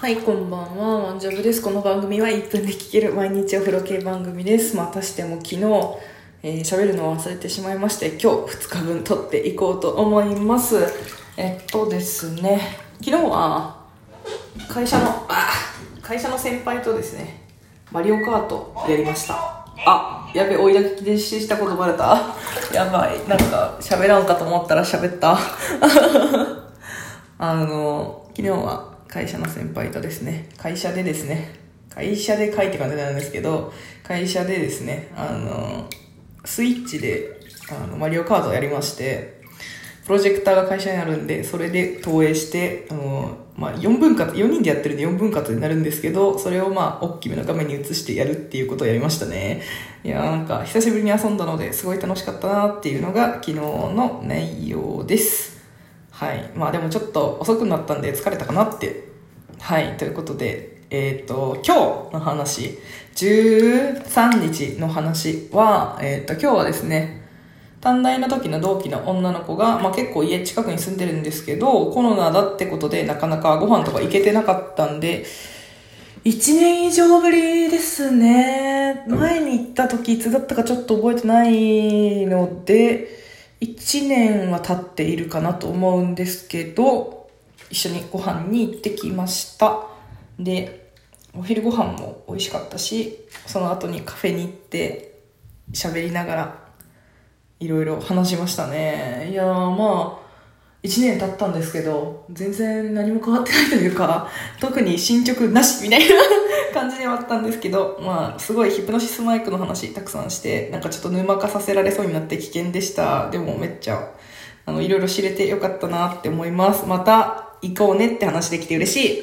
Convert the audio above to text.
はい、こんばんは。ワンジャブです。この番組は1分で聴ける毎日お風呂系番組です。またしても昨日、えー喋るのを忘れてしまいまして、今日2日分撮っていこうと思います。えっとですね、昨日は会社の、あ会社の先輩とですね、マリオカートやりました。あ、やべ、追いだきでしたことバレた やばい。なんか喋らんかと思ったら喋った。あの、昨日は会社の先輩とですね、会社でですね、会社で書いて感じなんですけど、会社でですね、あの、スイッチで、あの、マリオカートをやりまして、プロジェクターが会社にあるんで、それで投影して、あの、まあ、4分割、4人でやってるんで4分割になるんですけど、それをまあ、大きめの画面に映してやるっていうことをやりましたね。いやなんか、久しぶりに遊んだので、すごい楽しかったなっていうのが、昨日の内容です。はい。まあでもちょっと遅くなったんで疲れたかなって。はい。ということで、えっ、と、今日の話、13日の話は、えっ、と、今日はですね、短大の時の同期の女の子が、まあ結構家近くに住んでるんですけど、コロナだってことでなかなかご飯とか行けてなかったんで、1年以上ぶりですね。前に行った時いつだったかちょっと覚えてないので、1年は経っているかなと思うんですけど、一緒にご飯に行ってきました。で、お昼ご飯も美味しかったし、その後にカフェに行って喋りながらいろいろ話しましたね。いやーまあ、1年経ったんですけど、全然何も変わってないというか、特に進捗なしみたいな 感じではあったんですけど、まあ、すごいヒプノシスマイクの話たくさんして、なんかちょっと沼化させられそうになって危険でした。でもめっちゃ、あの、いろいろ知れてよかったなって思います。また行こうねって話できて嬉しい。